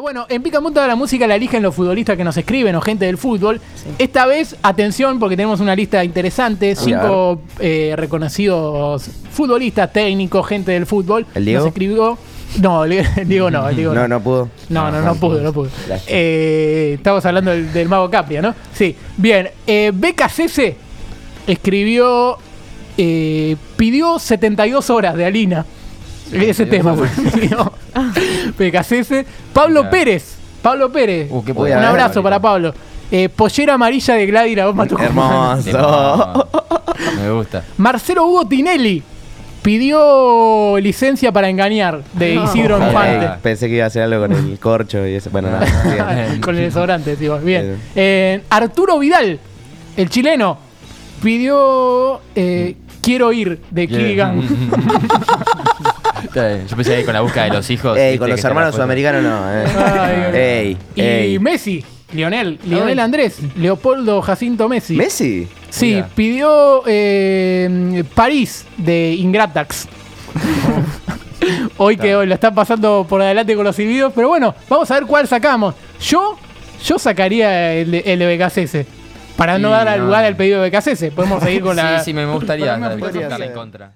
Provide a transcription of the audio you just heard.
Bueno, en Picamonta la música la eligen los futbolistas que nos escriben o gente del fútbol. Esta vez, atención, porque tenemos una lista interesante. Cinco eh, reconocidos futbolistas, técnicos, gente del fútbol. ¿El Diego? Nos escribió. No, el Diego no, Diego no. No, no pudo. No, no, no pudo, no pudo. Eh, estamos hablando del, del mago Capria, ¿no? Sí. Bien, eh, BKCC escribió, eh, pidió 72 horas de Alina. Ese 72 tema fue. pidió BKCC. Pablo. Pérez. Pablo Pérez. Uh, Un abrazo para Pablo. Eh, pollera amarilla de Gladys la bomba Tucumán. Hermoso. Me gusta. Marcelo Hugo Tinelli pidió licencia para engañar de Isidro. Infante. Ey, pensé que iba a hacer algo con el corcho y eso. Bueno, nada. con el desodorante, digo. Bien. Bien. Eh, Arturo Vidal, el chileno, pidió eh, Quiero ir de bien. Yo pensé que con la búsqueda de los hijos. Ey, con los hermanos sudamericanos no. Ay, Eh. Ey, y ey. Messi, Lionel, Lionel Ay. Andrés, Leopoldo Jacinto Messi. ¿Messi? Sí, Mira. pidió eh, París de Ingratax. hoy que hoy lo están pasando por adelante con los silbidos, pero bueno, vamos a ver cuál sacamos. Yo, yo sacaría el, de- el de BKCS. Para no Sí, dar al no. lugar al pedido de BKCS. Podemos seguir con la. Sí, sí, me gustaría me buscarla en contra.